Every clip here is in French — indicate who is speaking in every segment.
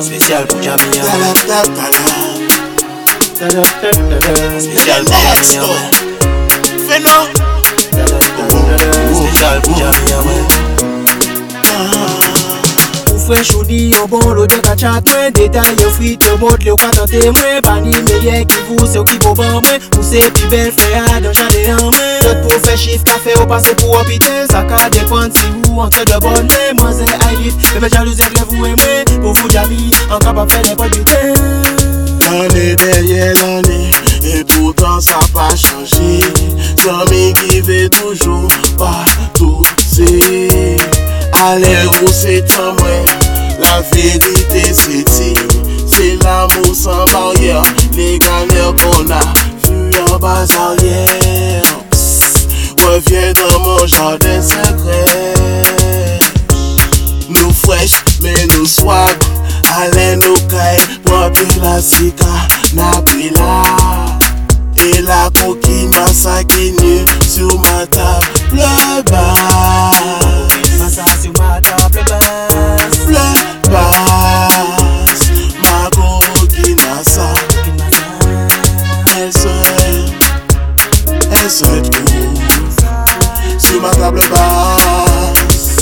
Speaker 1: Spécial pour Jamia. Spécial pour Jamia,
Speaker 2: one. Feno.
Speaker 1: tadam, tadam, tadam. Spécial pour Jamia, Ou fwe choudi yo bon lo de ka chat mwen Detay yo frit yo bot le ou ka tante mwen Pani meye ki vou se ou ki bo ban mwen Ou se pi bel fre a dan chale an mwen Sot pou fe chif ka fe ou pase pou opite Sa de bon mwen Mwen se ailif, bebe jalouse entre vous mwen Pour vous jami, an kapap fe nepot biten
Speaker 2: L'année derrière l'année Et pourtant ça pas changé. Zami qui veut toujours pas tout c'est Aller où c'est en moi La vérité c'est C'est l'amour sans barrière. Les galères qu'on a Vu en bas arrière. Reviens dans mon jardin la sika Et la coquine m'a saquine Sur ma table bas
Speaker 1: Masa sur ma table basse
Speaker 2: Elle tout Sur ma table basse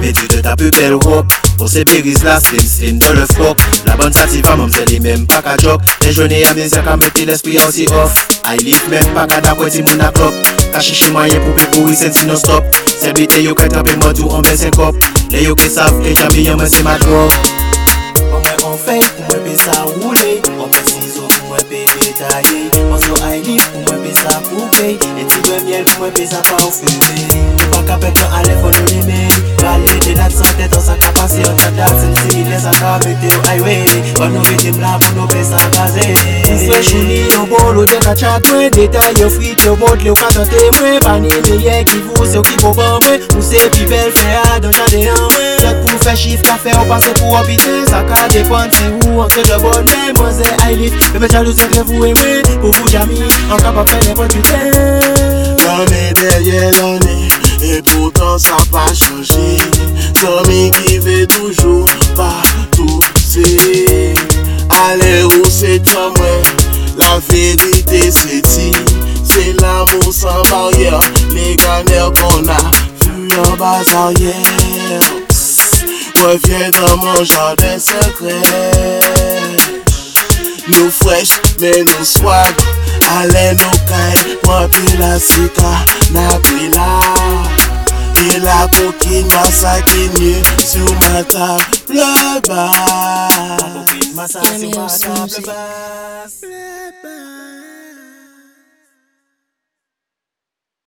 Speaker 1: Mais tu te tapes belle robe Pour ces péris là, slim dans le flop La bonne sativa, même c'est les mêmes pas qu'à job Les Déjeuner à mes qu'à mettre l'esprit aussi off. I live même pas qu'à d'accord, mon acclop Kachichi moyen pou pe kouri sen si non stop Selbite yo ket anpe mandou anbe sen kop Le yo ke sav, le jami yon men se ma drop. On anfe pou mwen pe sa roule On Anpe sizo pou mwen pe detaye Anso I live, pou mwen pe sa poupe Eti de miel pou mwen pe sa pa anfume Ou pa kapet nan alef anonime sa Ou fwe chouni yo bolo de ka chat mwen Detay le ou ka mwen. Pani meye ki vou se ou ki bo ban mwen. Ou se pi bel fe a dan chade an mwen. Sot pou fe chif ka fe ou pase pou opite Sa ka depan se ou entre de bon men. Mwen se ailif, bebe chalou se vous et mwen. Pou vous jami, an kapap fe nepot biten
Speaker 2: L'année derrière l'année Et pourtant ça pas changé Zami C'est en moi La vérité c'est dit. C'est l'amour sans barrière. Les galères qu'on a Vu en bas arrière. Reviens dans mon jardin secret. Nous fresh, mais nous swag Allez nous caille, pomper la sika Na pila Te la kokina sakinye Sou ma table bas
Speaker 1: Masa
Speaker 3: se
Speaker 1: ma
Speaker 3: table
Speaker 1: bas